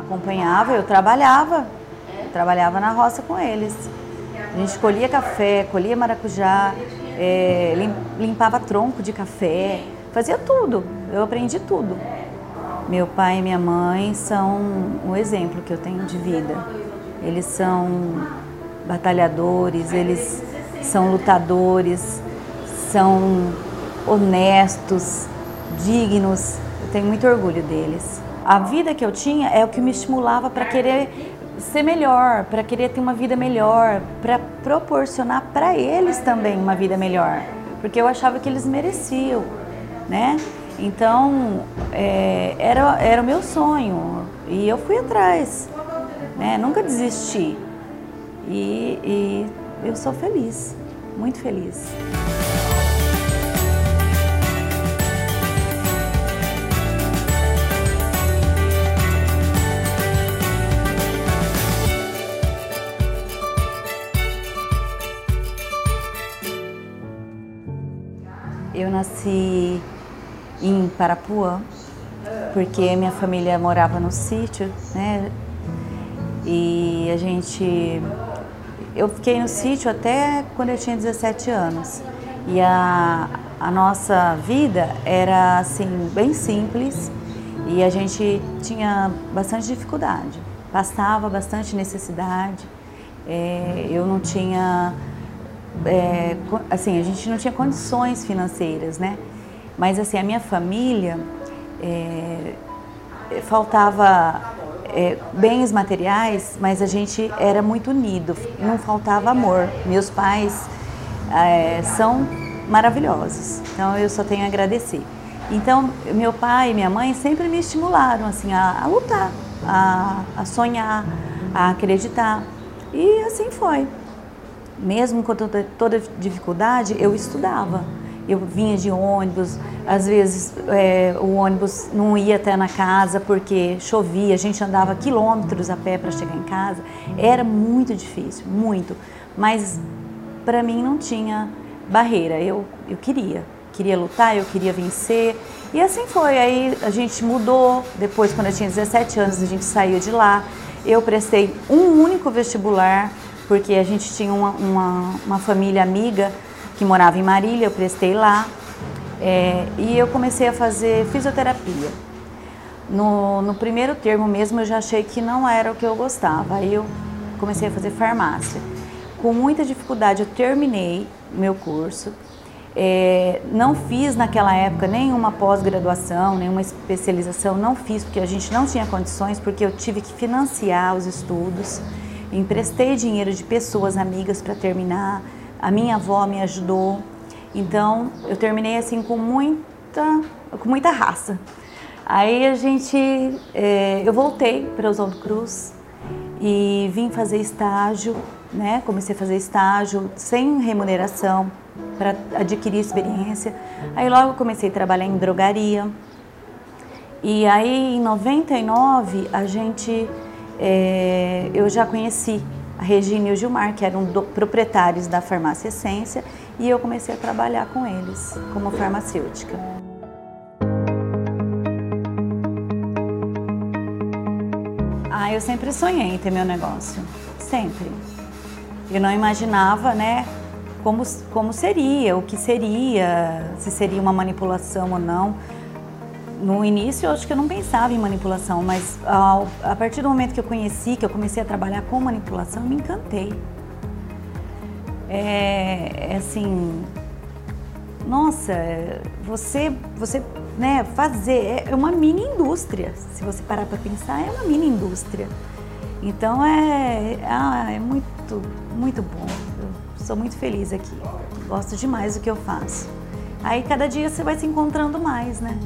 Acompanhava, eu trabalhava. Trabalhava na roça com eles. A gente colhia café, colhia maracujá, é, limpava tronco de café, fazia tudo. Eu aprendi tudo. Meu pai e minha mãe são um exemplo que eu tenho de vida. Eles são batalhadores, eles são lutadores, são honestos, dignos. Eu tenho muito orgulho deles. A vida que eu tinha é o que me estimulava para querer ser melhor, para querer ter uma vida melhor, para proporcionar para eles também uma vida melhor, porque eu achava que eles mereciam, né? Então é, era, era o meu sonho e eu fui atrás, né? Nunca desisti e, e eu sou feliz, muito feliz. Nasci em Parapuã, porque minha família morava no sítio, né? E a gente. Eu fiquei no sítio até quando eu tinha 17 anos. E a, a nossa vida era assim, bem simples e a gente tinha bastante dificuldade, passava bastante necessidade. É, eu não tinha é, assim, a gente não tinha condições financeiras, né? Mas assim, a minha família é, faltava é, bens materiais, mas a gente era muito unido, não faltava amor. Meus pais é, são maravilhosos, então eu só tenho a agradecer. Então, meu pai e minha mãe sempre me estimularam assim a, a lutar, a, a sonhar, a acreditar. E assim foi mesmo com toda, toda dificuldade, eu estudava. Eu vinha de ônibus, às vezes é, o ônibus não ia até na casa porque chovia, a gente andava quilômetros a pé para chegar em casa. Era muito difícil, muito. Mas para mim não tinha barreira, eu, eu queria. Queria lutar, eu queria vencer. E assim foi. Aí a gente mudou. Depois, quando eu tinha 17 anos, a gente saiu de lá. Eu prestei um único vestibular porque a gente tinha uma, uma, uma família amiga que morava em Marília, eu prestei lá é, e eu comecei a fazer fisioterapia. No, no primeiro termo mesmo eu já achei que não era o que eu gostava, aí eu comecei a fazer farmácia. Com muita dificuldade eu terminei meu curso, é, não fiz naquela época nenhuma pós-graduação, nenhuma especialização, não fiz porque a gente não tinha condições, porque eu tive que financiar os estudos emprestei dinheiro de pessoas amigas para terminar. A minha avó me ajudou. Então, eu terminei assim com muita, com muita raça. Aí a gente, é, eu voltei para Oswaldo Cruz e vim fazer estágio, né? Comecei a fazer estágio sem remuneração para adquirir experiência. Aí logo comecei a trabalhar em drogaria. E aí em 99 a gente é, eu já conheci a Regina e o Gilmar, que eram do, proprietários da farmácia Essência, e eu comecei a trabalhar com eles como farmacêutica. Ah, eu sempre sonhei em ter meu negócio, sempre. Eu não imaginava, né, como, como seria, o que seria, se seria uma manipulação ou não no início eu acho que eu não pensava em manipulação, mas ao, a partir do momento que eu conheci, que eu comecei a trabalhar com manipulação, eu me encantei. É, é assim, nossa, você, você, né, fazer é uma mini indústria. Se você parar para pensar, é uma mini indústria. Então é, ah, é muito, muito bom. Eu sou muito feliz aqui. Gosto demais do que eu faço. Aí cada dia você vai se encontrando mais, né?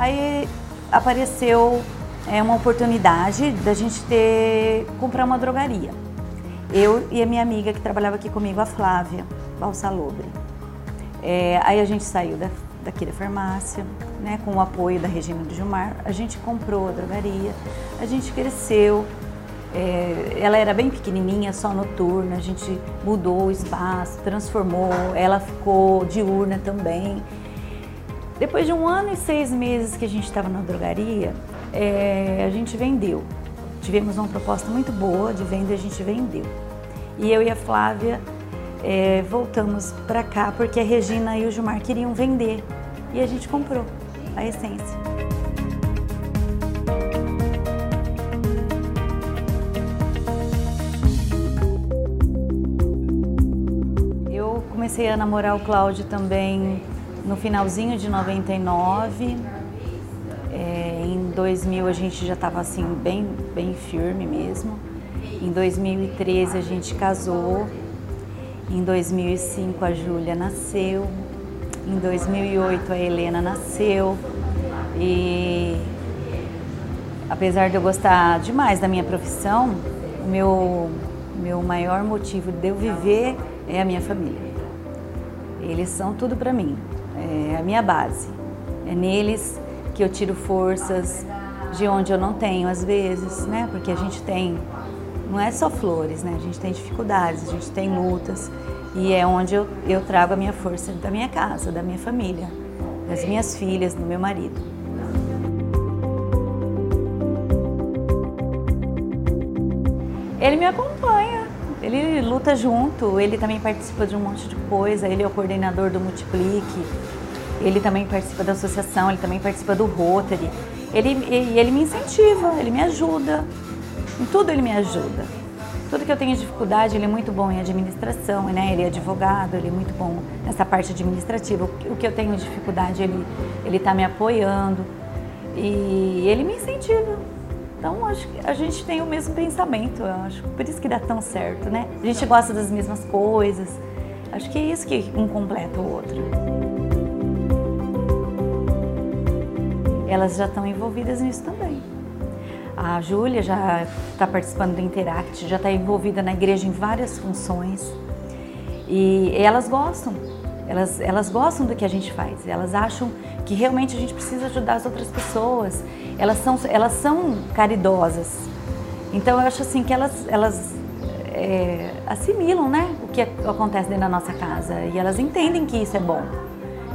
Aí apareceu é, uma oportunidade da gente ter comprar uma drogaria. Eu e a minha amiga que trabalhava aqui comigo, a Flávia Balsalobre. É, aí a gente saiu da, daqui da farmácia, né, com o apoio da Regina do Gilmar, a gente comprou a drogaria, a gente cresceu. É, ela era bem pequenininha, só noturna, a gente mudou o espaço, transformou, ela ficou diurna também. Depois de um ano e seis meses que a gente estava na drogaria, é, a gente vendeu. Tivemos uma proposta muito boa de venda e a gente vendeu. E eu e a Flávia é, voltamos para cá porque a Regina e o Gilmar queriam vender e a gente comprou a essência. Eu comecei a namorar o Cláudio também no finalzinho de 99. É, em 2000 a gente já estava assim bem, bem firme mesmo. Em 2013 a gente casou. Em 2005 a Júlia nasceu. Em 2008 a Helena nasceu. E apesar de eu gostar demais da minha profissão, o meu, meu maior motivo de eu viver é a minha família. Eles são tudo para mim é a minha base. É neles que eu tiro forças de onde eu não tenho às vezes, né? Porque a gente tem, não é só flores, né? A gente tem dificuldades, a gente tem lutas e é onde eu, eu trago a minha força da minha casa, da minha família, das minhas filhas, do meu marido. Ele me acompanha, ele luta junto, ele também participa de um monte de coisa, ele é o coordenador do Multiplique, ele também participa da associação, ele também participa do Rotary. Ele, ele, ele me incentiva, ele me ajuda. Em tudo ele me ajuda. Tudo que eu tenho dificuldade, ele é muito bom em administração, né? Ele é advogado, ele é muito bom nessa parte administrativa. O que eu tenho dificuldade, ele ele está me apoiando e ele me incentiva. Então acho que a gente tem o mesmo pensamento, eu acho. Por isso que dá tão certo, né? A gente gosta das mesmas coisas. Acho que é isso que um completa o outro. elas já estão envolvidas nisso também. A Júlia já está participando do Interact, já está envolvida na igreja em várias funções e elas gostam, elas, elas gostam do que a gente faz, elas acham que realmente a gente precisa ajudar as outras pessoas, elas são, elas são caridosas. Então eu acho assim que elas, elas é, assimilam né, o que acontece dentro da nossa casa e elas entendem que isso é bom.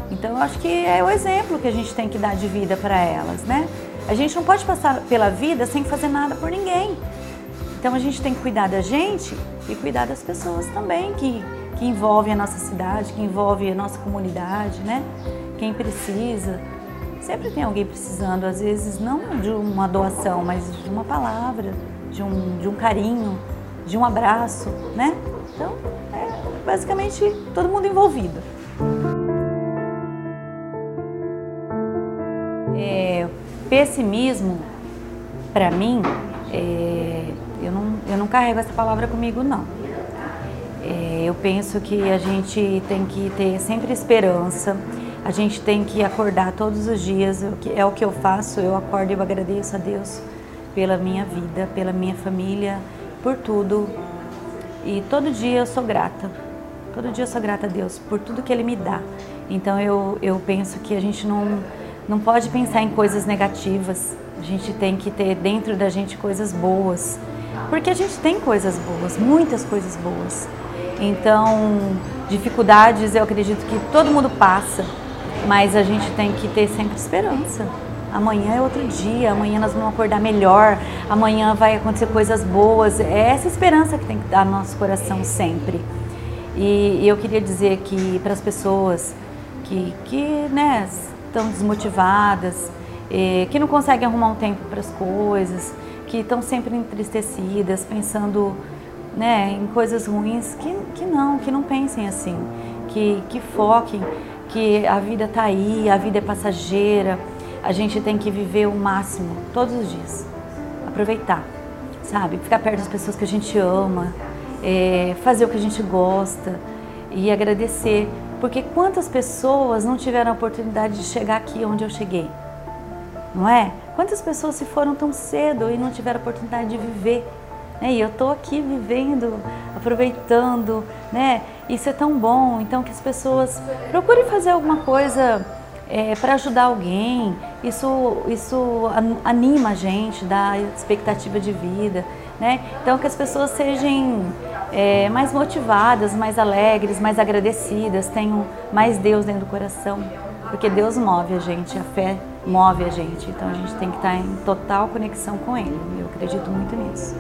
Então eu acho que é o exemplo que a gente tem que dar de vida para elas, né? A gente não pode passar pela vida sem fazer nada por ninguém. Então a gente tem que cuidar da gente e cuidar das pessoas também que, que envolvem a nossa cidade, que envolvem a nossa comunidade, né? Quem precisa. Sempre tem alguém precisando, às vezes não de uma doação, mas de uma palavra, de um, de um carinho, de um abraço, né? Então, é basicamente todo mundo envolvido. É, pessimismo, para mim, é, eu, não, eu não carrego essa palavra comigo, não. É, eu penso que a gente tem que ter sempre esperança, a gente tem que acordar todos os dias, é o que eu faço, eu acordo e eu agradeço a Deus pela minha vida, pela minha família, por tudo. E todo dia eu sou grata, todo dia eu sou grata a Deus por tudo que Ele me dá. Então eu, eu penso que a gente não não pode pensar em coisas negativas. A gente tem que ter dentro da gente coisas boas. Porque a gente tem coisas boas, muitas coisas boas. Então, dificuldades eu acredito que todo mundo passa, mas a gente tem que ter sempre esperança. Amanhã é outro dia, amanhã nós vamos acordar melhor, amanhã vai acontecer coisas boas. É essa esperança que tem que dar no nosso coração sempre. E, eu queria dizer que para as pessoas que, que né, estão desmotivadas, eh, que não conseguem arrumar um tempo para as coisas, que estão sempre entristecidas, pensando né, em coisas ruins, que, que não, que não pensem assim, que, que foquem que a vida está aí, a vida é passageira, a gente tem que viver o máximo todos os dias, aproveitar, sabe? Ficar perto das pessoas que a gente ama, é, fazer o que a gente gosta e agradecer porque quantas pessoas não tiveram a oportunidade de chegar aqui onde eu cheguei? Não é? Quantas pessoas se foram tão cedo e não tiveram a oportunidade de viver? Né? E eu estou aqui vivendo, aproveitando, né? Isso é tão bom. Então que as pessoas procurem fazer alguma coisa é, para ajudar alguém. Isso, isso anima a gente, dá expectativa de vida. Né? Então que as pessoas sejam é, mais motivadas, mais alegres, mais agradecidas, tenham mais Deus dentro do coração, porque Deus move a gente, a fé move a gente, então a gente tem que estar em total conexão com Ele. Eu acredito muito nisso.